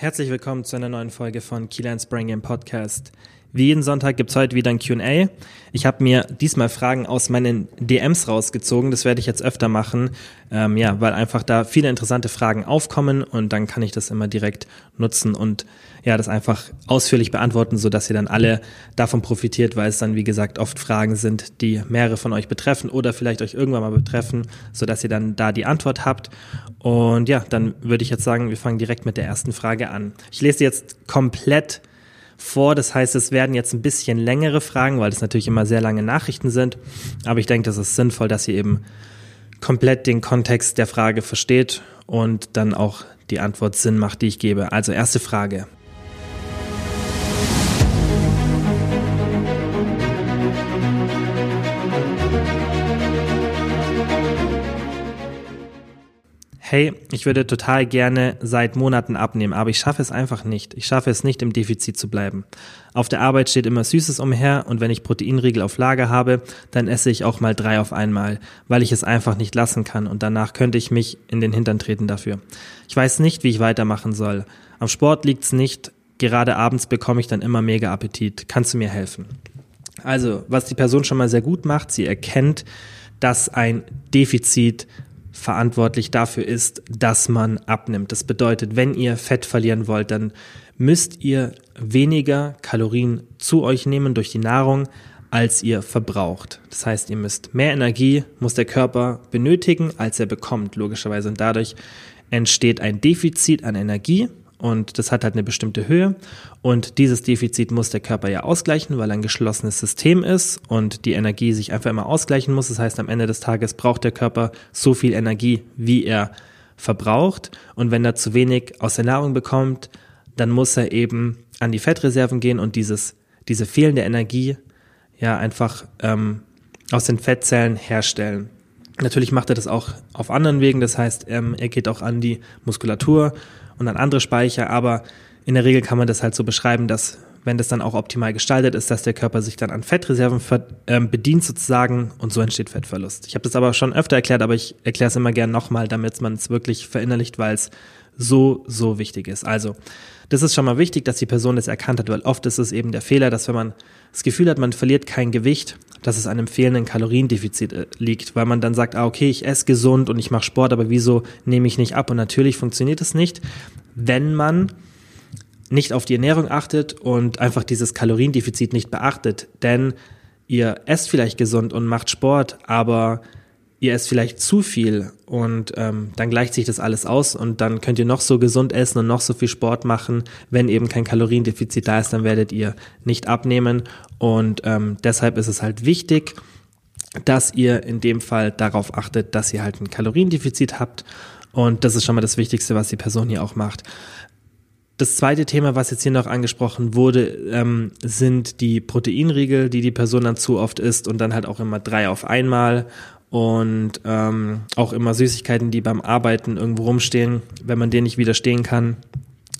Herzlich willkommen zu einer neuen Folge von Keyline Spring Game Podcast. Wie jeden Sonntag gibt's heute wieder ein QA. Ich habe mir diesmal Fragen aus meinen DMs rausgezogen. Das werde ich jetzt öfter machen, ähm, ja, weil einfach da viele interessante Fragen aufkommen und dann kann ich das immer direkt nutzen und ja, das einfach ausführlich beantworten, so dass ihr dann alle davon profitiert, weil es dann, wie gesagt, oft Fragen sind, die mehrere von euch betreffen oder vielleicht euch irgendwann mal betreffen, so dass ihr dann da die Antwort habt. Und ja, dann würde ich jetzt sagen, wir fangen direkt mit der ersten Frage an. Ich lese jetzt komplett vor. Das heißt, es werden jetzt ein bisschen längere Fragen, weil es natürlich immer sehr lange Nachrichten sind. Aber ich denke, das ist sinnvoll, dass ihr eben komplett den Kontext der Frage versteht und dann auch die Antwort Sinn macht, die ich gebe. Also erste Frage. Hey, ich würde total gerne seit Monaten abnehmen, aber ich schaffe es einfach nicht. Ich schaffe es nicht, im Defizit zu bleiben. Auf der Arbeit steht immer Süßes umher und wenn ich Proteinriegel auf Lager habe, dann esse ich auch mal drei auf einmal, weil ich es einfach nicht lassen kann und danach könnte ich mich in den Hintern treten dafür. Ich weiß nicht, wie ich weitermachen soll. Am Sport liegt's nicht, gerade abends bekomme ich dann immer mega Appetit. Kannst du mir helfen? Also, was die Person schon mal sehr gut macht, sie erkennt, dass ein Defizit verantwortlich dafür ist, dass man abnimmt. Das bedeutet, wenn ihr Fett verlieren wollt, dann müsst ihr weniger Kalorien zu euch nehmen durch die Nahrung, als ihr verbraucht. Das heißt, ihr müsst mehr Energie, muss der Körper benötigen, als er bekommt, logischerweise. Und dadurch entsteht ein Defizit an Energie und das hat halt eine bestimmte Höhe. Und dieses Defizit muss der Körper ja ausgleichen, weil er ein geschlossenes System ist und die Energie sich einfach immer ausgleichen muss. Das heißt, am Ende des Tages braucht der Körper so viel Energie, wie er verbraucht. Und wenn er zu wenig aus der Nahrung bekommt, dann muss er eben an die Fettreserven gehen und dieses, diese fehlende Energie ja einfach ähm, aus den Fettzellen herstellen. Natürlich macht er das auch auf anderen Wegen. Das heißt, ähm, er geht auch an die Muskulatur und an andere Speicher, aber in der Regel kann man das halt so beschreiben, dass wenn das dann auch optimal gestaltet ist, dass der Körper sich dann an Fettreserven äh, bedient sozusagen und so entsteht Fettverlust. Ich habe das aber schon öfter erklärt, aber ich erkläre es immer gern nochmal, damit man es wirklich verinnerlicht, weil es so, so wichtig ist. Also, das ist schon mal wichtig, dass die Person das erkannt hat, weil oft ist es eben der Fehler, dass wenn man das Gefühl hat, man verliert kein Gewicht, dass es an einem fehlenden Kaloriendefizit äh, liegt, weil man dann sagt, ah, okay, ich esse gesund und ich mache Sport, aber wieso nehme ich nicht ab? Und natürlich funktioniert es nicht, wenn man nicht auf die Ernährung achtet und einfach dieses Kaloriendefizit nicht beachtet. Denn ihr esst vielleicht gesund und macht Sport, aber ihr esst vielleicht zu viel und ähm, dann gleicht sich das alles aus und dann könnt ihr noch so gesund essen und noch so viel Sport machen. Wenn eben kein Kaloriendefizit da ist, dann werdet ihr nicht abnehmen und ähm, deshalb ist es halt wichtig, dass ihr in dem Fall darauf achtet, dass ihr halt ein Kaloriendefizit habt und das ist schon mal das Wichtigste, was die Person hier auch macht. Das zweite Thema, was jetzt hier noch angesprochen wurde, ähm, sind die Proteinriegel, die die Person dann zu oft isst und dann halt auch immer drei auf einmal und ähm, auch immer Süßigkeiten, die beim Arbeiten irgendwo rumstehen, wenn man denen nicht widerstehen kann.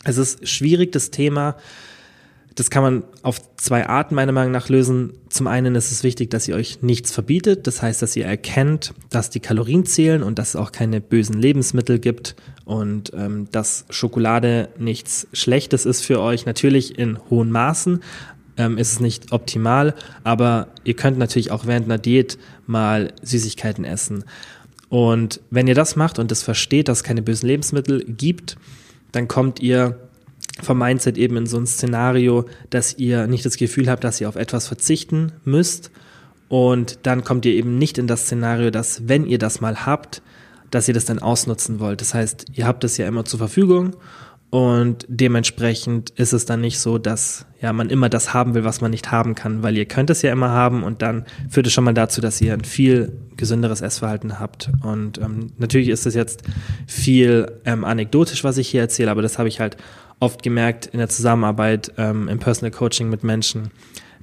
Es ist schwierig, das Thema. Das kann man auf zwei Arten meiner Meinung nach lösen. Zum einen ist es wichtig, dass ihr euch nichts verbietet. Das heißt, dass ihr erkennt, dass die Kalorien zählen und dass es auch keine bösen Lebensmittel gibt und ähm, dass Schokolade nichts Schlechtes ist für euch. Natürlich in hohen Maßen, ähm, ist es nicht optimal, aber ihr könnt natürlich auch während einer Diät mal Süßigkeiten essen. Und wenn ihr das macht und das versteht, dass es keine bösen Lebensmittel gibt, dann kommt ihr vom Mindset eben in so ein Szenario, dass ihr nicht das Gefühl habt, dass ihr auf etwas verzichten müsst. Und dann kommt ihr eben nicht in das Szenario, dass wenn ihr das mal habt, dass ihr das dann ausnutzen wollt. Das heißt, ihr habt es ja immer zur Verfügung und dementsprechend ist es dann nicht so, dass ja man immer das haben will, was man nicht haben kann, weil ihr könnt es ja immer haben und dann führt es schon mal dazu, dass ihr ein viel gesünderes Essverhalten habt. Und ähm, natürlich ist es jetzt viel ähm, anekdotisch, was ich hier erzähle, aber das habe ich halt oft gemerkt in der Zusammenarbeit ähm, im Personal Coaching mit Menschen,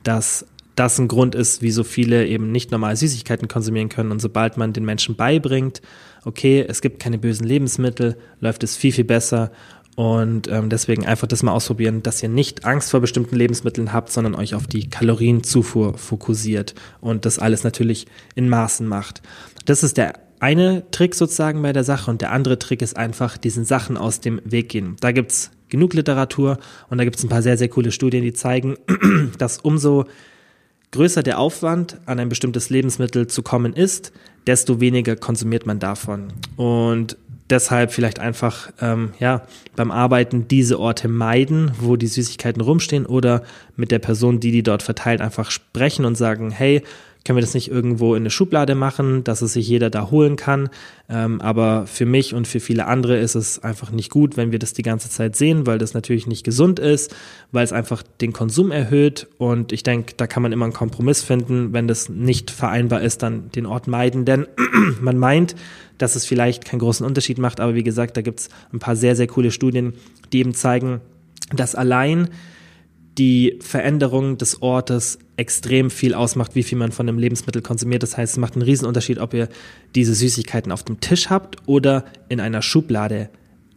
dass das ein Grund ist, wie so viele eben nicht normal Süßigkeiten konsumieren können. Und sobald man den Menschen beibringt, okay, es gibt keine bösen Lebensmittel, läuft es viel, viel besser und ähm, deswegen einfach das mal ausprobieren, dass ihr nicht Angst vor bestimmten Lebensmitteln habt, sondern euch auf die Kalorienzufuhr fokussiert und das alles natürlich in Maßen macht. Das ist der eine Trick sozusagen bei der Sache und der andere Trick ist einfach diesen Sachen aus dem Weg gehen. Da gibt's genug Literatur und da gibt's ein paar sehr, sehr coole Studien, die zeigen, dass umso größer der Aufwand, an ein bestimmtes Lebensmittel zu kommen ist, desto weniger konsumiert man davon. Und deshalb vielleicht einfach ähm, ja beim Arbeiten diese Orte meiden, wo die Süßigkeiten rumstehen oder mit der Person, die die dort verteilt, einfach sprechen und sagen, hey, können wir das nicht irgendwo in eine Schublade machen, dass es sich jeder da holen kann. Ähm, aber für mich und für viele andere ist es einfach nicht gut, wenn wir das die ganze Zeit sehen, weil das natürlich nicht gesund ist, weil es einfach den Konsum erhöht. Und ich denke, da kann man immer einen Kompromiss finden. Wenn das nicht vereinbar ist, dann den Ort meiden. Denn man meint, dass es vielleicht keinen großen Unterschied macht. Aber wie gesagt, da gibt es ein paar sehr, sehr coole Studien, die eben zeigen, dass allein die Veränderung des Ortes extrem viel ausmacht, wie viel man von einem Lebensmittel konsumiert. Das heißt, es macht einen Riesenunterschied, ob ihr diese Süßigkeiten auf dem Tisch habt oder in einer Schublade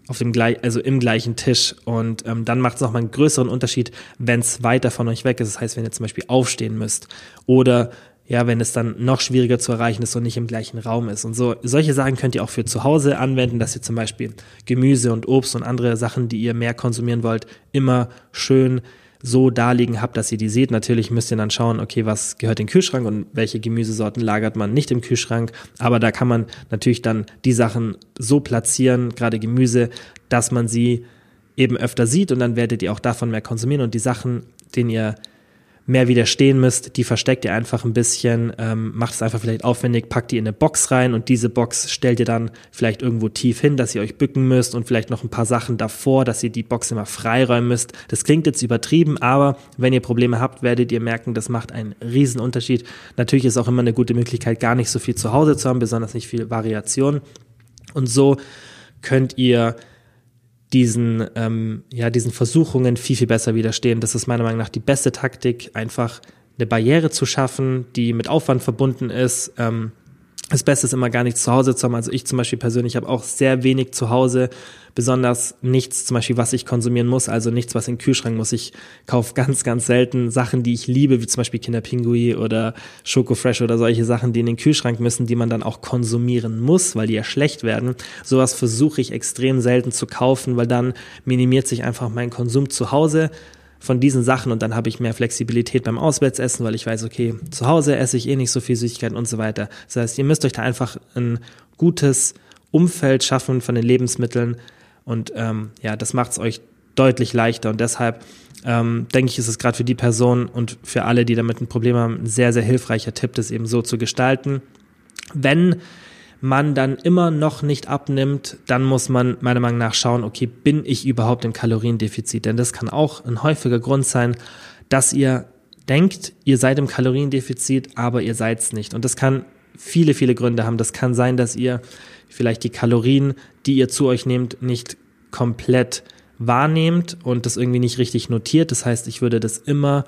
auf dem gleich, also im gleichen Tisch. Und ähm, dann macht es nochmal einen größeren Unterschied, wenn es weiter von euch weg ist. Das heißt, wenn ihr zum Beispiel aufstehen müsst oder ja, wenn es dann noch schwieriger zu erreichen ist und nicht im gleichen Raum ist. Und so, solche Sachen könnt ihr auch für zu Hause anwenden, dass ihr zum Beispiel Gemüse und Obst und andere Sachen, die ihr mehr konsumieren wollt, immer schön so darlegen habt, dass ihr die seht. Natürlich müsst ihr dann schauen, okay, was gehört in den Kühlschrank und welche Gemüsesorten lagert man nicht im Kühlschrank. Aber da kann man natürlich dann die Sachen so platzieren, gerade Gemüse, dass man sie eben öfter sieht und dann werdet ihr auch davon mehr konsumieren und die Sachen, denen ihr mehr widerstehen müsst, die versteckt ihr einfach ein bisschen, ähm, macht es einfach vielleicht aufwendig, packt die in eine Box rein und diese Box stellt ihr dann vielleicht irgendwo tief hin, dass ihr euch bücken müsst und vielleicht noch ein paar Sachen davor, dass ihr die Box immer freiräumen müsst. Das klingt jetzt übertrieben, aber wenn ihr Probleme habt, werdet ihr merken, das macht einen riesen Unterschied. Natürlich ist auch immer eine gute Möglichkeit, gar nicht so viel zu Hause zu haben, besonders nicht viel Variation. Und so könnt ihr diesen, ähm, ja, diesen Versuchungen viel, viel besser widerstehen. Das ist meiner Meinung nach die beste Taktik, einfach eine Barriere zu schaffen, die mit Aufwand verbunden ist. Ähm, das Beste ist immer gar nichts zu Hause zu haben. Also ich zum Beispiel persönlich habe auch sehr wenig zu Hause, besonders nichts zum Beispiel, was ich konsumieren muss, also nichts, was in den Kühlschrank muss. Ich kaufe ganz, ganz selten Sachen, die ich liebe, wie zum Beispiel Kinderpingui oder Schoko Fresh oder solche Sachen, die in den Kühlschrank müssen, die man dann auch konsumieren muss, weil die ja schlecht werden. Sowas versuche ich extrem selten zu kaufen, weil dann minimiert sich einfach mein Konsum zu Hause von diesen Sachen und dann habe ich mehr Flexibilität beim Auswärtsessen, weil ich weiß, okay, zu Hause esse ich eh nicht so viel Süßigkeiten und so weiter. Das heißt, ihr müsst euch da einfach ein gutes Umfeld schaffen von den Lebensmitteln und ähm, ja, das macht es euch deutlich leichter und deshalb ähm, denke ich, ist es gerade für die Person und für alle, die damit ein Problem haben, ein sehr, sehr hilfreicher Tipp, das eben so zu gestalten. Wenn man dann immer noch nicht abnimmt, dann muss man meiner Meinung nach schauen, okay, bin ich überhaupt im Kaloriendefizit? Denn das kann auch ein häufiger Grund sein, dass ihr denkt, ihr seid im Kaloriendefizit, aber ihr seid es nicht. Und das kann viele, viele Gründe haben. Das kann sein, dass ihr vielleicht die Kalorien, die ihr zu euch nehmt, nicht komplett wahrnehmt und das irgendwie nicht richtig notiert. Das heißt, ich würde das immer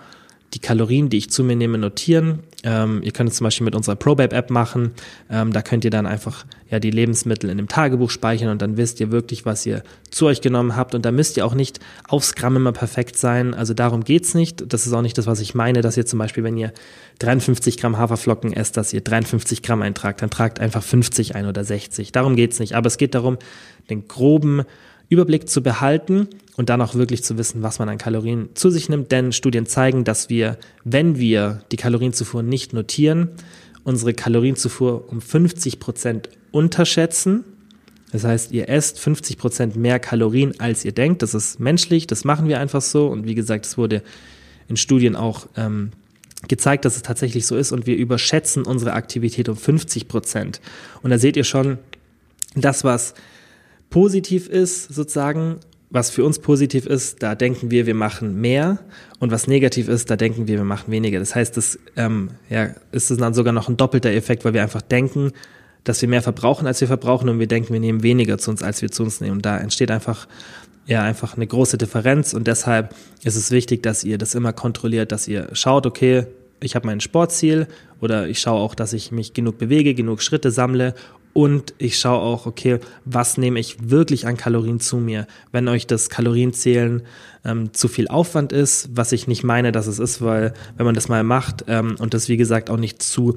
die Kalorien, die ich zu mir nehme, notieren. Ähm, ihr könnt es zum Beispiel mit unserer ProBabe-App machen. Ähm, da könnt ihr dann einfach ja die Lebensmittel in dem Tagebuch speichern und dann wisst ihr wirklich, was ihr zu euch genommen habt. Und da müsst ihr auch nicht aufs Gramm immer perfekt sein. Also darum geht's nicht. Das ist auch nicht das, was ich meine, dass ihr zum Beispiel, wenn ihr 53 Gramm Haferflocken esst, dass ihr 53 Gramm eintragt, dann tragt einfach 50 ein oder 60. Darum geht's nicht. Aber es geht darum, den groben Überblick zu behalten und dann auch wirklich zu wissen, was man an Kalorien zu sich nimmt. Denn Studien zeigen, dass wir, wenn wir die Kalorienzufuhr nicht notieren, unsere Kalorienzufuhr um 50 Prozent unterschätzen. Das heißt, ihr esst 50 Prozent mehr Kalorien, als ihr denkt. Das ist menschlich, das machen wir einfach so. Und wie gesagt, es wurde in Studien auch ähm, gezeigt, dass es tatsächlich so ist. Und wir überschätzen unsere Aktivität um 50 Prozent. Und da seht ihr schon, das, was positiv ist, sozusagen, was für uns positiv ist, da denken wir, wir machen mehr und was negativ ist, da denken wir, wir machen weniger. Das heißt, das ähm, ja, ist dann sogar noch ein doppelter Effekt, weil wir einfach denken, dass wir mehr verbrauchen, als wir verbrauchen und wir denken, wir nehmen weniger zu uns, als wir zu uns nehmen. Und da entsteht einfach ja einfach eine große Differenz und deshalb ist es wichtig, dass ihr das immer kontrolliert, dass ihr schaut, okay, ich habe mein Sportziel oder ich schaue auch, dass ich mich genug bewege, genug Schritte sammle und ich schaue auch, okay, was nehme ich wirklich an Kalorien zu mir? Wenn euch das Kalorienzählen ähm, zu viel Aufwand ist, was ich nicht meine, dass es ist, weil wenn man das mal macht ähm, und das wie gesagt auch nicht zu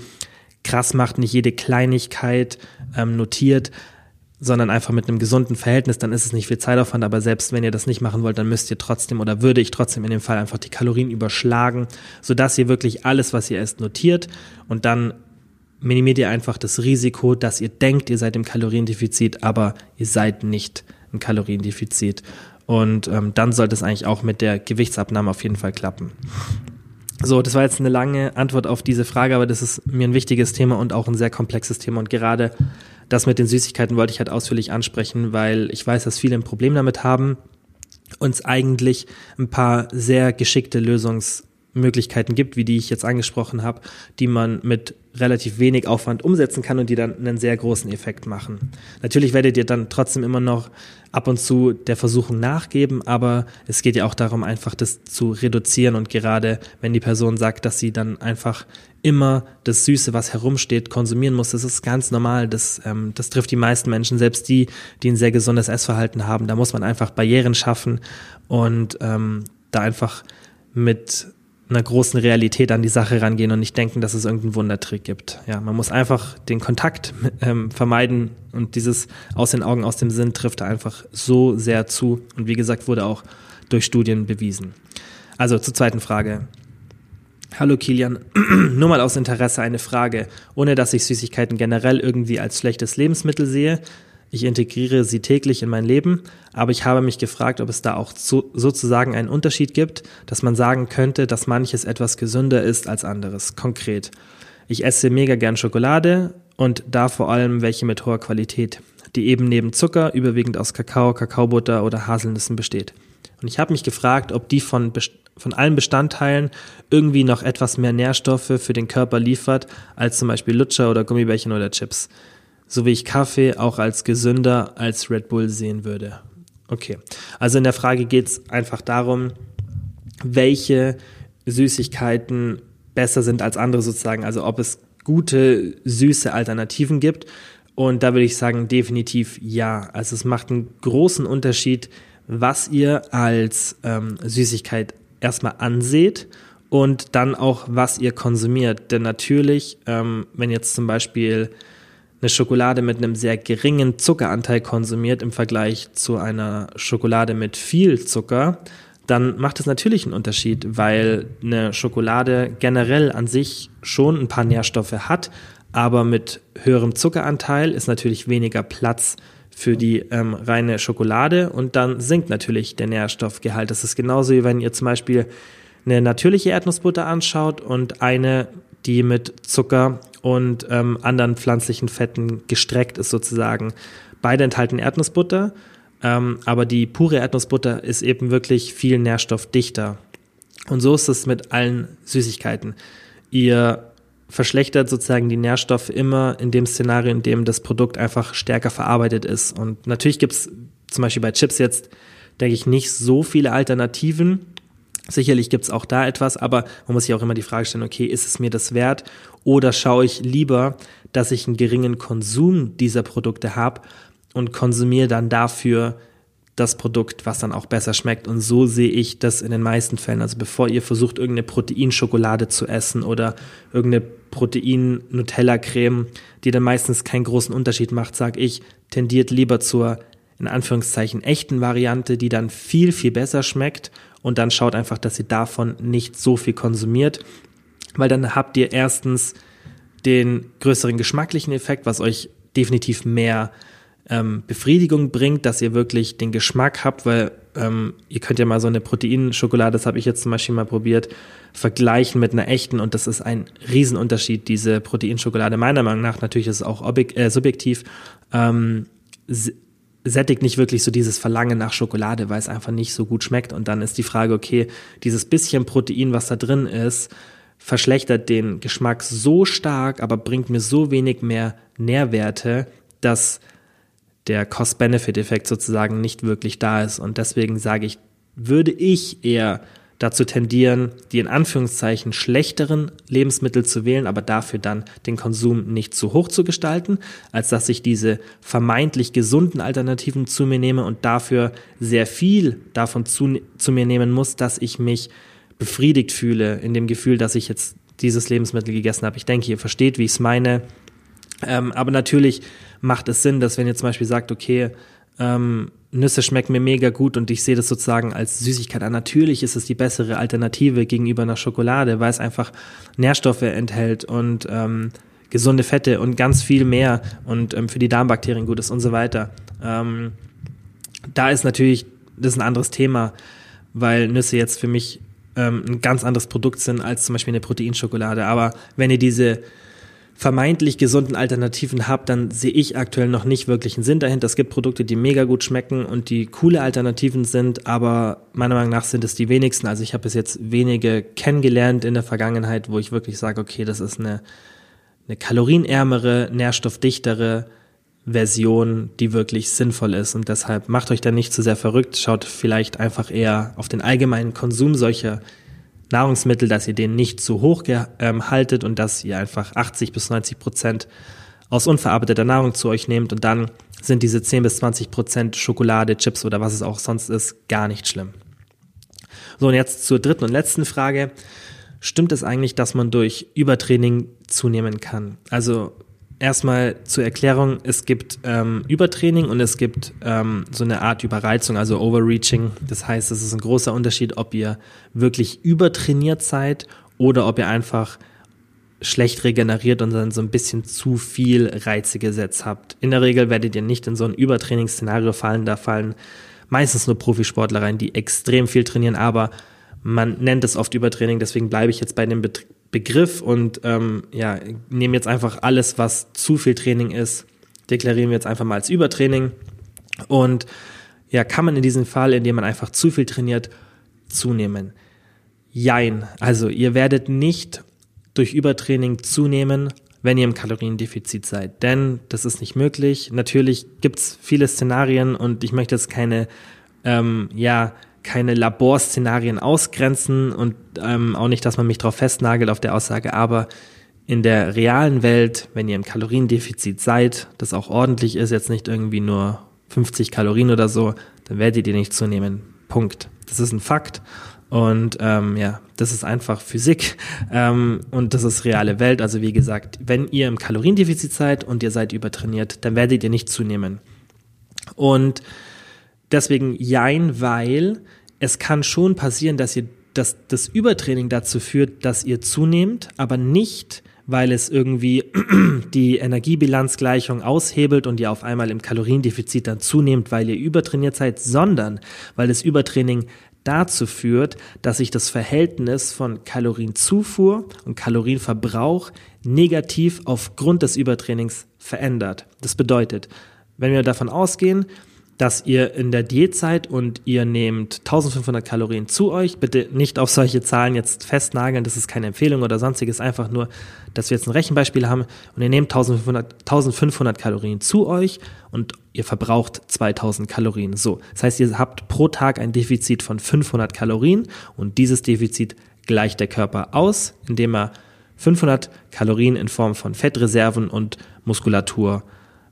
krass macht, nicht jede Kleinigkeit ähm, notiert, sondern einfach mit einem gesunden Verhältnis, dann ist es nicht viel Zeitaufwand, aber selbst wenn ihr das nicht machen wollt, dann müsst ihr trotzdem oder würde ich trotzdem in dem Fall einfach die Kalorien überschlagen, sodass ihr wirklich alles, was ihr esst, notiert und dann minimiert ihr einfach das Risiko, dass ihr denkt, ihr seid im Kaloriendefizit, aber ihr seid nicht im Kaloriendefizit. Und ähm, dann sollte es eigentlich auch mit der Gewichtsabnahme auf jeden Fall klappen. So, das war jetzt eine lange Antwort auf diese Frage, aber das ist mir ein wichtiges Thema und auch ein sehr komplexes Thema. Und gerade das mit den Süßigkeiten wollte ich halt ausführlich ansprechen, weil ich weiß, dass viele ein Problem damit haben, uns eigentlich ein paar sehr geschickte Lösungs Möglichkeiten gibt, wie die ich jetzt angesprochen habe, die man mit relativ wenig Aufwand umsetzen kann und die dann einen sehr großen Effekt machen. Natürlich werdet ihr dann trotzdem immer noch ab und zu der Versuchung nachgeben, aber es geht ja auch darum, einfach das zu reduzieren und gerade wenn die Person sagt, dass sie dann einfach immer das Süße, was herumsteht, konsumieren muss, das ist ganz normal. Das, ähm, das trifft die meisten Menschen, selbst die, die ein sehr gesundes Essverhalten haben. Da muss man einfach Barrieren schaffen und ähm, da einfach mit einer großen Realität an die Sache rangehen und nicht denken, dass es irgendeinen Wundertrick gibt. Ja, man muss einfach den Kontakt ähm, vermeiden und dieses aus den Augen, aus dem Sinn trifft einfach so sehr zu und wie gesagt wurde auch durch Studien bewiesen. Also zur zweiten Frage. Hallo Kilian, nur mal aus Interesse eine Frage, ohne dass ich Süßigkeiten generell irgendwie als schlechtes Lebensmittel sehe, ich integriere sie täglich in mein Leben, aber ich habe mich gefragt, ob es da auch so, sozusagen einen Unterschied gibt, dass man sagen könnte, dass manches etwas gesünder ist als anderes. Konkret. Ich esse mega gern Schokolade und da vor allem welche mit hoher Qualität, die eben neben Zucker überwiegend aus Kakao, Kakaobutter oder Haselnüssen besteht. Und ich habe mich gefragt, ob die von, von allen Bestandteilen irgendwie noch etwas mehr Nährstoffe für den Körper liefert, als zum Beispiel Lutscher oder Gummibärchen oder Chips so wie ich Kaffee auch als gesünder als Red Bull sehen würde. Okay, also in der Frage geht es einfach darum, welche Süßigkeiten besser sind als andere sozusagen, also ob es gute, süße Alternativen gibt. Und da würde ich sagen, definitiv ja. Also es macht einen großen Unterschied, was ihr als ähm, Süßigkeit erstmal anseht und dann auch, was ihr konsumiert. Denn natürlich, ähm, wenn jetzt zum Beispiel eine Schokolade mit einem sehr geringen Zuckeranteil konsumiert im Vergleich zu einer Schokolade mit viel Zucker, dann macht es natürlich einen Unterschied, weil eine Schokolade generell an sich schon ein paar Nährstoffe hat, aber mit höherem Zuckeranteil ist natürlich weniger Platz für die ähm, reine Schokolade und dann sinkt natürlich der Nährstoffgehalt. Das ist genauso wie wenn ihr zum Beispiel eine natürliche Erdnussbutter anschaut und eine, die mit Zucker und ähm, anderen pflanzlichen Fetten gestreckt ist sozusagen. Beide enthalten Erdnussbutter, ähm, aber die pure Erdnussbutter ist eben wirklich viel nährstoffdichter. Und so ist es mit allen Süßigkeiten. Ihr verschlechtert sozusagen die Nährstoffe immer in dem Szenario, in dem das Produkt einfach stärker verarbeitet ist. Und natürlich gibt es zum Beispiel bei Chips jetzt, denke ich, nicht so viele Alternativen. Sicherlich gibt es auch da etwas, aber man muss sich auch immer die Frage stellen, okay, ist es mir das wert? Oder schaue ich lieber, dass ich einen geringen Konsum dieser Produkte habe und konsumiere dann dafür das Produkt, was dann auch besser schmeckt. Und so sehe ich das in den meisten Fällen. Also bevor ihr versucht, irgendeine Proteinschokolade zu essen oder irgendeine Protein-Nutella-Creme, die dann meistens keinen großen Unterschied macht, sage ich, tendiert lieber zur in Anführungszeichen echten Variante, die dann viel, viel besser schmeckt und dann schaut einfach, dass ihr davon nicht so viel konsumiert weil dann habt ihr erstens den größeren geschmacklichen Effekt, was euch definitiv mehr ähm, Befriedigung bringt, dass ihr wirklich den Geschmack habt, weil ähm, ihr könnt ja mal so eine Proteinschokolade, das habe ich jetzt zum Beispiel mal probiert, vergleichen mit einer echten und das ist ein Riesenunterschied, diese Proteinschokolade. Meiner Meinung nach, natürlich ist es auch äh, subjektiv, ähm, sättigt nicht wirklich so dieses Verlangen nach Schokolade, weil es einfach nicht so gut schmeckt und dann ist die Frage, okay, dieses bisschen Protein, was da drin ist, verschlechtert den Geschmack so stark, aber bringt mir so wenig mehr Nährwerte, dass der Cost-Benefit-Effekt sozusagen nicht wirklich da ist. Und deswegen sage ich, würde ich eher dazu tendieren, die in Anführungszeichen schlechteren Lebensmittel zu wählen, aber dafür dann den Konsum nicht zu hoch zu gestalten, als dass ich diese vermeintlich gesunden Alternativen zu mir nehme und dafür sehr viel davon zu, zu mir nehmen muss, dass ich mich befriedigt fühle, in dem Gefühl, dass ich jetzt dieses Lebensmittel gegessen habt. Ich denke, ihr versteht, wie ich es meine. Ähm, aber natürlich macht es Sinn, dass wenn ihr zum Beispiel sagt, okay, ähm, Nüsse schmecken mir mega gut und ich sehe das sozusagen als Süßigkeit an. Natürlich ist es die bessere Alternative gegenüber einer Schokolade, weil es einfach Nährstoffe enthält und ähm, gesunde Fette und ganz viel mehr und ähm, für die Darmbakterien gut ist und so weiter. Ähm, da ist natürlich, das ist ein anderes Thema, weil Nüsse jetzt für mich ähm, ein ganz anderes Produkt sind als zum Beispiel eine Proteinschokolade. Aber wenn ihr diese vermeintlich gesunden Alternativen habt, dann sehe ich aktuell noch nicht wirklich einen Sinn dahinter. Es gibt Produkte, die mega gut schmecken und die coole Alternativen sind, aber meiner Meinung nach sind es die wenigsten. Also ich habe bis jetzt wenige kennengelernt in der Vergangenheit, wo ich wirklich sage, okay, das ist eine, eine kalorienärmere, nährstoffdichtere Version, die wirklich sinnvoll ist. Und deshalb macht euch da nicht zu sehr verrückt, schaut vielleicht einfach eher auf den allgemeinen Konsum solcher Nahrungsmittel, dass ihr den nicht zu hoch ähm, haltet und dass ihr einfach 80 bis 90 Prozent aus unverarbeiteter Nahrung zu euch nehmt und dann sind diese 10 bis 20 Prozent Schokolade, Chips oder was es auch sonst ist, gar nicht schlimm. So, und jetzt zur dritten und letzten Frage. Stimmt es eigentlich, dass man durch Übertraining zunehmen kann? Also erstmal zur Erklärung, es gibt ähm, Übertraining und es gibt ähm, so eine Art Überreizung, also Overreaching. Das heißt, es ist ein großer Unterschied, ob ihr wirklich übertrainiert seid oder ob ihr einfach schlecht regeneriert und dann so ein bisschen zu viel Reize gesetzt habt. In der Regel werdet ihr nicht in so ein Übertrainingsszenario fallen, da fallen meistens nur Profisportler rein, die extrem viel trainieren, aber man nennt es oft Übertraining, deswegen bleibe ich jetzt bei dem Bet Begriff und ähm, ja, nehmen jetzt einfach alles, was zu viel Training ist, deklarieren wir jetzt einfach mal als Übertraining. Und ja, kann man in diesem Fall, indem man einfach zu viel trainiert, zunehmen? Jein. Also ihr werdet nicht durch Übertraining zunehmen, wenn ihr im Kaloriendefizit seid. Denn das ist nicht möglich. Natürlich gibt's viele Szenarien und ich möchte jetzt keine ähm, ja, keine Laborszenarien ausgrenzen und ähm, auch nicht, dass man mich darauf festnagelt auf der Aussage, aber in der realen Welt, wenn ihr im Kaloriendefizit seid, das auch ordentlich ist, jetzt nicht irgendwie nur 50 Kalorien oder so, dann werdet ihr nicht zunehmen. Punkt. Das ist ein Fakt. Und ähm, ja, das ist einfach Physik ähm, und das ist reale Welt. Also wie gesagt, wenn ihr im Kaloriendefizit seid und ihr seid übertrainiert, dann werdet ihr nicht zunehmen. Und deswegen jein, weil es kann schon passieren, dass ihr dass das Übertraining dazu führt, dass ihr zunehmt, aber nicht, weil es irgendwie die Energiebilanzgleichung aushebelt und ihr auf einmal im Kaloriendefizit dann zunehmt, weil ihr übertrainiert seid, sondern weil das Übertraining dazu führt, dass sich das Verhältnis von Kalorienzufuhr und Kalorienverbrauch negativ aufgrund des Übertrainings verändert. Das bedeutet, wenn wir davon ausgehen, dass ihr in der Diät seid und ihr nehmt 1500 Kalorien zu euch. Bitte nicht auf solche Zahlen jetzt festnageln, das ist keine Empfehlung oder sonstiges, einfach nur, dass wir jetzt ein Rechenbeispiel haben und ihr nehmt 1500, 1500 Kalorien zu euch und ihr verbraucht 2000 Kalorien. So, das heißt, ihr habt pro Tag ein Defizit von 500 Kalorien und dieses Defizit gleicht der Körper aus, indem er 500 Kalorien in Form von Fettreserven und Muskulatur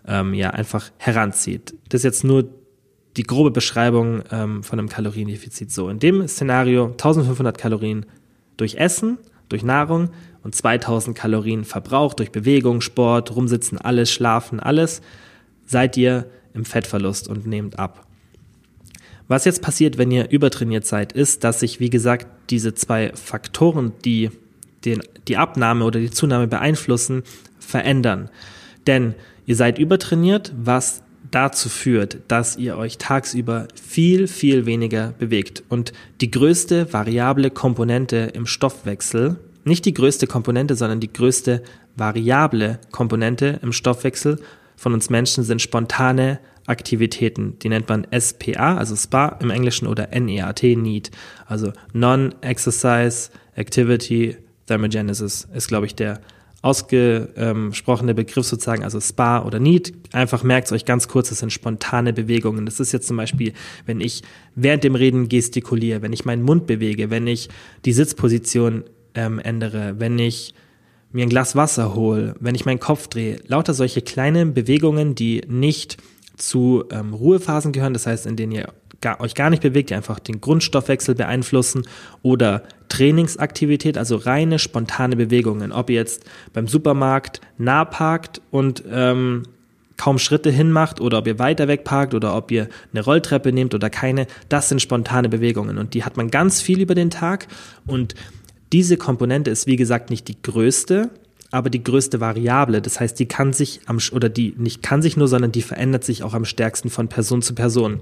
ähm, ja einfach heranzieht. Das ist jetzt nur die grobe Beschreibung ähm, von einem Kaloriendefizit. So, in dem Szenario 1500 Kalorien durch Essen, durch Nahrung und 2000 Kalorien Verbrauch durch Bewegung, Sport, Rumsitzen, alles, Schlafen, alles, seid ihr im Fettverlust und nehmt ab. Was jetzt passiert, wenn ihr übertrainiert seid, ist, dass sich, wie gesagt, diese zwei Faktoren, die den, die Abnahme oder die Zunahme beeinflussen, verändern. Denn Ihr seid übertrainiert, was dazu führt, dass ihr euch tagsüber viel, viel weniger bewegt. Und die größte variable Komponente im Stoffwechsel, nicht die größte Komponente, sondern die größte variable Komponente im Stoffwechsel von uns Menschen sind spontane Aktivitäten. Die nennt man SPA, also SPA im Englischen oder NEAT, NEAT. Also Non-Exercise Activity Thermogenesis ist, glaube ich, der ausgesprochene Begriff sozusagen, also Spa oder Need. Einfach merkt euch ganz kurz, das sind spontane Bewegungen. Das ist jetzt zum Beispiel, wenn ich während dem Reden gestikuliere, wenn ich meinen Mund bewege, wenn ich die Sitzposition ähm, ändere, wenn ich mir ein Glas Wasser hole, wenn ich meinen Kopf drehe. Lauter solche kleinen Bewegungen, die nicht zu ähm, Ruhephasen gehören, das heißt, in denen ihr gar, euch gar nicht bewegt, die einfach den Grundstoffwechsel beeinflussen oder Trainingsaktivität, also reine spontane Bewegungen. Ob ihr jetzt beim Supermarkt nah parkt und ähm, kaum Schritte hinmacht oder ob ihr weiter weg parkt oder ob ihr eine Rolltreppe nehmt oder keine, das sind spontane Bewegungen und die hat man ganz viel über den Tag und diese Komponente ist wie gesagt nicht die größte, aber die größte Variable. Das heißt, die kann sich am, oder die nicht kann sich nur, sondern die verändert sich auch am stärksten von Person zu Person.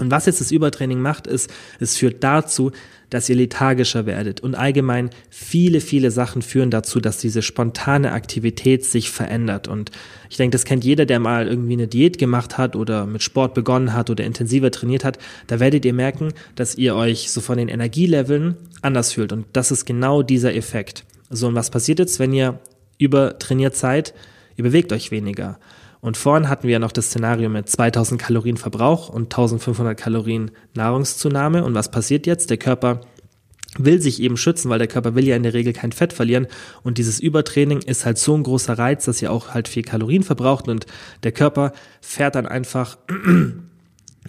Und was jetzt das Übertraining macht, ist, es führt dazu, dass ihr lethargischer werdet. Und allgemein viele, viele Sachen führen dazu, dass diese spontane Aktivität sich verändert. Und ich denke, das kennt jeder, der mal irgendwie eine Diät gemacht hat oder mit Sport begonnen hat oder intensiver trainiert hat. Da werdet ihr merken, dass ihr euch so von den Energieleveln anders fühlt. Und das ist genau dieser Effekt. So, und was passiert jetzt, wenn ihr übertrainiert seid? Ihr bewegt euch weniger. Und vorhin hatten wir ja noch das Szenario mit 2000 Kalorien Verbrauch und 1500 Kalorien Nahrungszunahme. Und was passiert jetzt? Der Körper will sich eben schützen, weil der Körper will ja in der Regel kein Fett verlieren. Und dieses Übertraining ist halt so ein großer Reiz, dass ihr auch halt viel Kalorien verbraucht und der Körper fährt dann einfach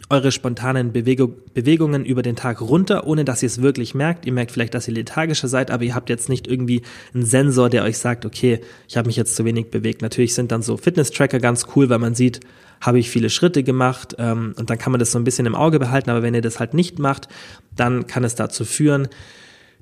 eure spontanen Bewegung, Bewegungen über den Tag runter, ohne dass ihr es wirklich merkt. Ihr merkt vielleicht, dass ihr lethargischer seid, aber ihr habt jetzt nicht irgendwie einen Sensor, der euch sagt, okay, ich habe mich jetzt zu wenig bewegt. Natürlich sind dann so Fitness-Tracker ganz cool, weil man sieht, habe ich viele Schritte gemacht ähm, und dann kann man das so ein bisschen im Auge behalten. Aber wenn ihr das halt nicht macht, dann kann es dazu führen,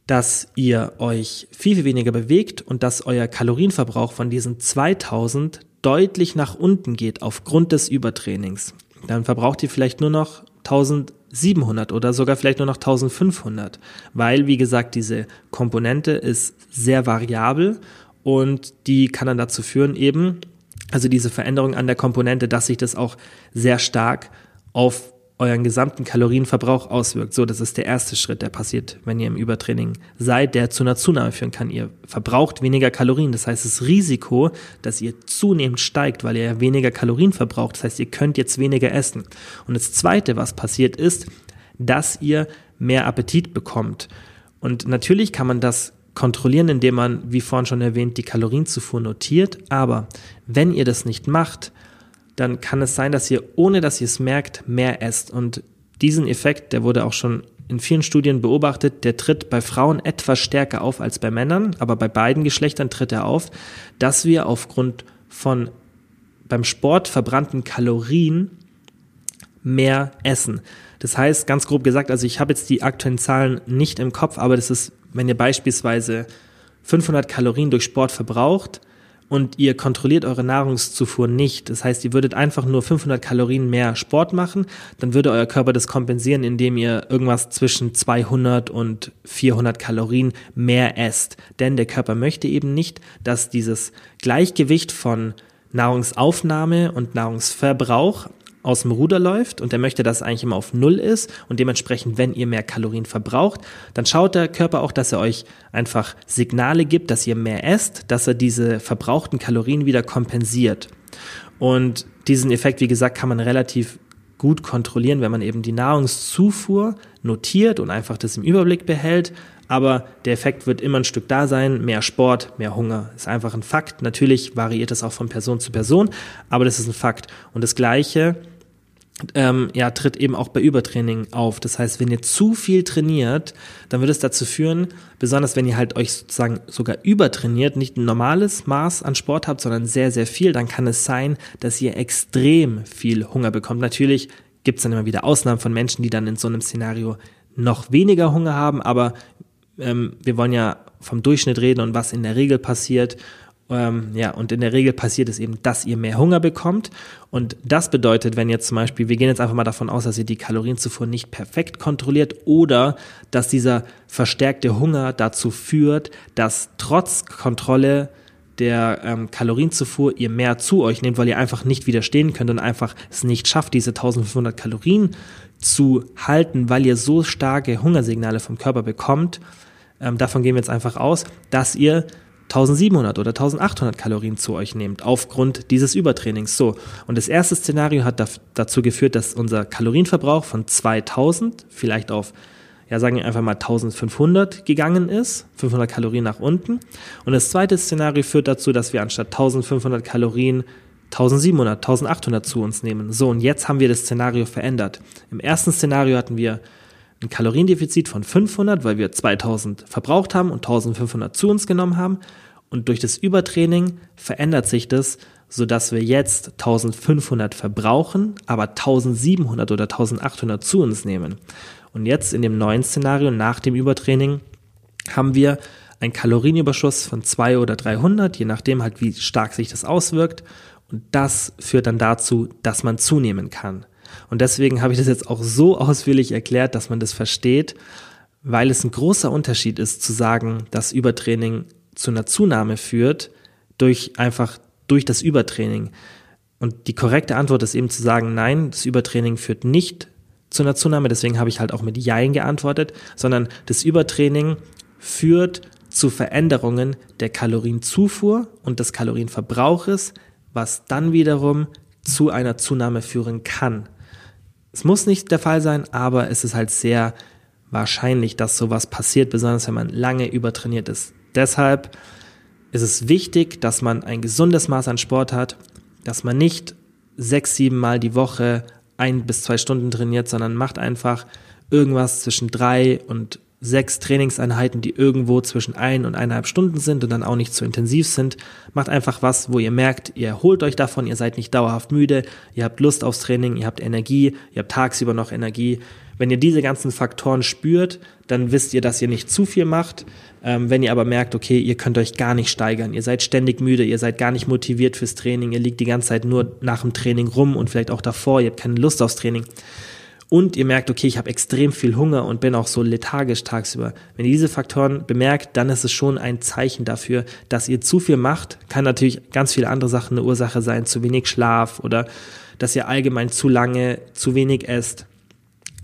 dass ihr euch viel, viel weniger bewegt und dass euer Kalorienverbrauch von diesen 2000 deutlich nach unten geht aufgrund des Übertrainings dann verbraucht ihr vielleicht nur noch 1700 oder sogar vielleicht nur noch 1500, weil, wie gesagt, diese Komponente ist sehr variabel und die kann dann dazu führen eben, also diese Veränderung an der Komponente, dass sich das auch sehr stark auf euren gesamten Kalorienverbrauch auswirkt. So, das ist der erste Schritt, der passiert, wenn ihr im Übertraining seid, der zu einer Zunahme führen kann. Ihr verbraucht weniger Kalorien. Das heißt, das Risiko, dass ihr zunehmend steigt, weil ihr weniger Kalorien verbraucht. Das heißt, ihr könnt jetzt weniger essen. Und das zweite, was passiert ist, dass ihr mehr Appetit bekommt. Und natürlich kann man das kontrollieren, indem man, wie vorhin schon erwähnt, die Kalorienzufuhr notiert. Aber wenn ihr das nicht macht, dann kann es sein, dass ihr, ohne dass ihr es merkt, mehr esst. Und diesen Effekt, der wurde auch schon in vielen Studien beobachtet, der tritt bei Frauen etwas stärker auf als bei Männern, aber bei beiden Geschlechtern tritt er auf, dass wir aufgrund von beim Sport verbrannten Kalorien mehr essen. Das heißt, ganz grob gesagt, also ich habe jetzt die aktuellen Zahlen nicht im Kopf, aber das ist, wenn ihr beispielsweise 500 Kalorien durch Sport verbraucht, und ihr kontrolliert eure Nahrungszufuhr nicht, das heißt, ihr würdet einfach nur 500 Kalorien mehr Sport machen, dann würde euer Körper das kompensieren, indem ihr irgendwas zwischen 200 und 400 Kalorien mehr esst. Denn der Körper möchte eben nicht, dass dieses Gleichgewicht von Nahrungsaufnahme und Nahrungsverbrauch aus dem Ruder läuft und er möchte, dass es eigentlich immer auf Null ist und dementsprechend, wenn ihr mehr Kalorien verbraucht, dann schaut der Körper auch, dass er euch einfach Signale gibt, dass ihr mehr esst, dass er diese verbrauchten Kalorien wieder kompensiert. Und diesen Effekt, wie gesagt, kann man relativ gut kontrollieren, wenn man eben die Nahrungszufuhr notiert und einfach das im Überblick behält. Aber der Effekt wird immer ein Stück da sein. Mehr Sport, mehr Hunger. Ist einfach ein Fakt. Natürlich variiert das auch von Person zu Person, aber das ist ein Fakt. Und das Gleiche ähm, ja, tritt eben auch bei Übertraining auf. Das heißt, wenn ihr zu viel trainiert, dann wird es dazu führen, besonders wenn ihr halt euch sozusagen sogar übertrainiert, nicht ein normales Maß an Sport habt, sondern sehr, sehr viel, dann kann es sein, dass ihr extrem viel Hunger bekommt. Natürlich gibt es dann immer wieder Ausnahmen von Menschen, die dann in so einem Szenario noch weniger Hunger haben, aber ähm, wir wollen ja vom Durchschnitt reden und was in der Regel passiert. Ähm, ja, und in der Regel passiert es eben, dass ihr mehr Hunger bekommt. Und das bedeutet, wenn jetzt zum Beispiel, wir gehen jetzt einfach mal davon aus, dass ihr die Kalorienzufuhr nicht perfekt kontrolliert oder dass dieser verstärkte Hunger dazu führt, dass trotz Kontrolle der ähm, Kalorienzufuhr ihr mehr zu euch nehmt, weil ihr einfach nicht widerstehen könnt und einfach es nicht schafft, diese 1500 Kalorien zu halten, weil ihr so starke Hungersignale vom Körper bekommt. Ähm, davon gehen wir jetzt einfach aus, dass ihr 1700 oder 1800 Kalorien zu euch nehmt, aufgrund dieses Übertrainings. So. Und das erste Szenario hat dazu geführt, dass unser Kalorienverbrauch von 2000 vielleicht auf, ja, sagen wir einfach mal 1500 gegangen ist, 500 Kalorien nach unten. Und das zweite Szenario führt dazu, dass wir anstatt 1500 Kalorien 1700, 1800 zu uns nehmen. So, und jetzt haben wir das Szenario verändert. Im ersten Szenario hatten wir ein Kaloriendefizit von 500, weil wir 2000 verbraucht haben und 1500 zu uns genommen haben. Und durch das Übertraining verändert sich das, sodass wir jetzt 1500 verbrauchen, aber 1700 oder 1800 zu uns nehmen. Und jetzt in dem neuen Szenario nach dem Übertraining haben wir einen Kalorienüberschuss von 200 oder 300, je nachdem halt, wie stark sich das auswirkt. Und das führt dann dazu, dass man zunehmen kann. Und deswegen habe ich das jetzt auch so ausführlich erklärt, dass man das versteht, weil es ein großer Unterschied ist zu sagen, dass Übertraining zu einer Zunahme führt durch einfach durch das Übertraining. Und die korrekte Antwort ist eben zu sagen, nein, das Übertraining führt nicht zu einer Zunahme, deswegen habe ich halt auch mit Jein geantwortet, sondern das Übertraining führt zu Veränderungen der Kalorienzufuhr und des Kalorienverbrauches, was dann wiederum zu einer Zunahme führen kann. Es muss nicht der Fall sein, aber es ist halt sehr wahrscheinlich, dass sowas passiert, besonders wenn man lange übertrainiert ist. Deshalb ist es wichtig, dass man ein gesundes Maß an Sport hat, dass man nicht sechs, sieben Mal die Woche ein bis zwei Stunden trainiert, sondern macht einfach irgendwas zwischen drei und sechs Trainingseinheiten, die irgendwo zwischen ein und eineinhalb Stunden sind und dann auch nicht zu intensiv sind. Macht einfach was, wo ihr merkt, ihr erholt euch davon, ihr seid nicht dauerhaft müde, ihr habt Lust aufs Training, ihr habt Energie, ihr habt tagsüber noch Energie. Wenn ihr diese ganzen Faktoren spürt, dann wisst ihr, dass ihr nicht zu viel macht. Ähm, wenn ihr aber merkt, okay, ihr könnt euch gar nicht steigern, ihr seid ständig müde, ihr seid gar nicht motiviert fürs Training, ihr liegt die ganze Zeit nur nach dem Training rum und vielleicht auch davor, ihr habt keine Lust aufs Training, und ihr merkt, okay, ich habe extrem viel Hunger und bin auch so lethargisch tagsüber. Wenn ihr diese Faktoren bemerkt, dann ist es schon ein Zeichen dafür, dass ihr zu viel macht. Kann natürlich ganz viele andere Sachen eine Ursache sein, zu wenig Schlaf oder dass ihr allgemein zu lange zu wenig esst.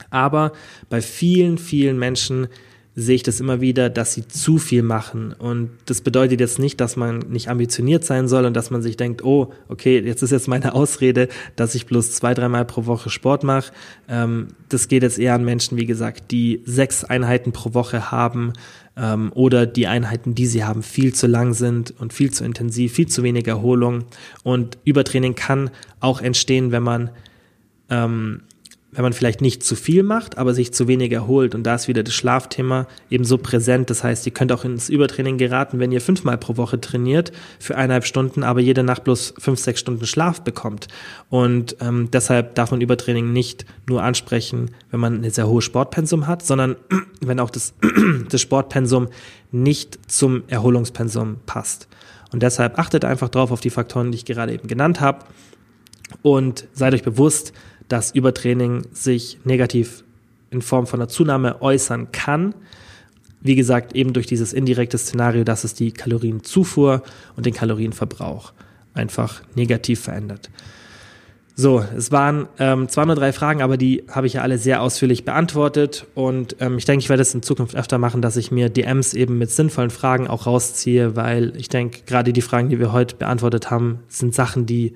Aber bei vielen, vielen Menschen sehe ich das immer wieder, dass sie zu viel machen. Und das bedeutet jetzt nicht, dass man nicht ambitioniert sein soll und dass man sich denkt, oh, okay, jetzt ist jetzt meine Ausrede, dass ich bloß zwei, dreimal pro Woche Sport mache. Ähm, das geht jetzt eher an Menschen, wie gesagt, die sechs Einheiten pro Woche haben ähm, oder die Einheiten, die sie haben, viel zu lang sind und viel zu intensiv, viel zu wenig Erholung. Und Übertraining kann auch entstehen, wenn man ähm, wenn man vielleicht nicht zu viel macht, aber sich zu wenig erholt. Und da ist wieder das Schlafthema eben so präsent. Das heißt, ihr könnt auch ins Übertraining geraten, wenn ihr fünfmal pro Woche trainiert für eineinhalb Stunden, aber jede Nacht bloß fünf, sechs Stunden Schlaf bekommt. Und ähm, deshalb darf man Übertraining nicht nur ansprechen, wenn man eine sehr hohe Sportpensum hat, sondern wenn auch das, das Sportpensum nicht zum Erholungspensum passt. Und deshalb achtet einfach drauf auf die Faktoren, die ich gerade eben genannt habe. Und seid euch bewusst, dass Übertraining sich negativ in Form von einer Zunahme äußern kann. Wie gesagt, eben durch dieses indirekte Szenario, dass es die Kalorienzufuhr und den Kalorienverbrauch einfach negativ verändert. So, es waren ähm, zwar nur drei Fragen, aber die habe ich ja alle sehr ausführlich beantwortet und ähm, ich denke, ich werde es in Zukunft öfter machen, dass ich mir DMs eben mit sinnvollen Fragen auch rausziehe, weil ich denke, gerade die Fragen, die wir heute beantwortet haben, sind Sachen, die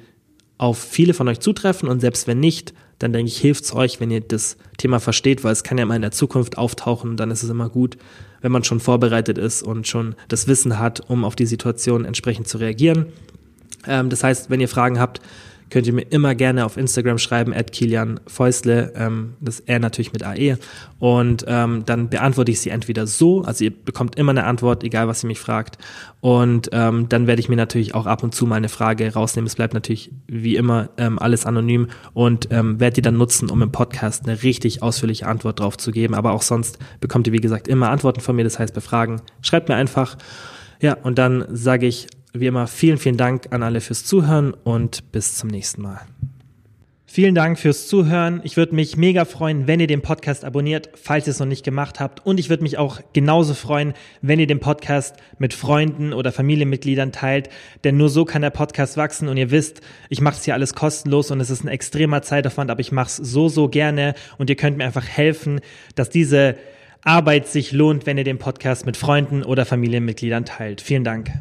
auf viele von euch zutreffen und selbst wenn nicht, dann denke ich, hilft es euch, wenn ihr das Thema versteht, weil es kann ja mal in der Zukunft auftauchen dann ist es immer gut, wenn man schon vorbereitet ist und schon das Wissen hat, um auf die Situation entsprechend zu reagieren. Ähm, das heißt, wenn ihr Fragen habt, könnt ihr mir immer gerne auf Instagram schreiben, at Kilian Fäusle, ähm, das er natürlich mit AE. Und ähm, dann beantworte ich sie entweder so, also ihr bekommt immer eine Antwort, egal was ihr mich fragt. Und ähm, dann werde ich mir natürlich auch ab und zu mal eine Frage rausnehmen. Es bleibt natürlich wie immer ähm, alles anonym und ähm, werde die dann nutzen, um im Podcast eine richtig ausführliche Antwort drauf zu geben. Aber auch sonst bekommt ihr, wie gesagt, immer Antworten von mir. Das heißt, bei Fragen schreibt mir einfach. Ja, und dann sage ich wie immer vielen, vielen Dank an alle fürs Zuhören und bis zum nächsten Mal. Vielen Dank fürs Zuhören. Ich würde mich mega freuen, wenn ihr den Podcast abonniert, falls ihr es noch nicht gemacht habt. Und ich würde mich auch genauso freuen, wenn ihr den Podcast mit Freunden oder Familienmitgliedern teilt. Denn nur so kann der Podcast wachsen. Und ihr wisst, ich mache es hier alles kostenlos und es ist ein extremer Zeitaufwand, aber ich mache es so, so gerne. Und ihr könnt mir einfach helfen, dass diese Arbeit sich lohnt, wenn ihr den Podcast mit Freunden oder Familienmitgliedern teilt. Vielen Dank.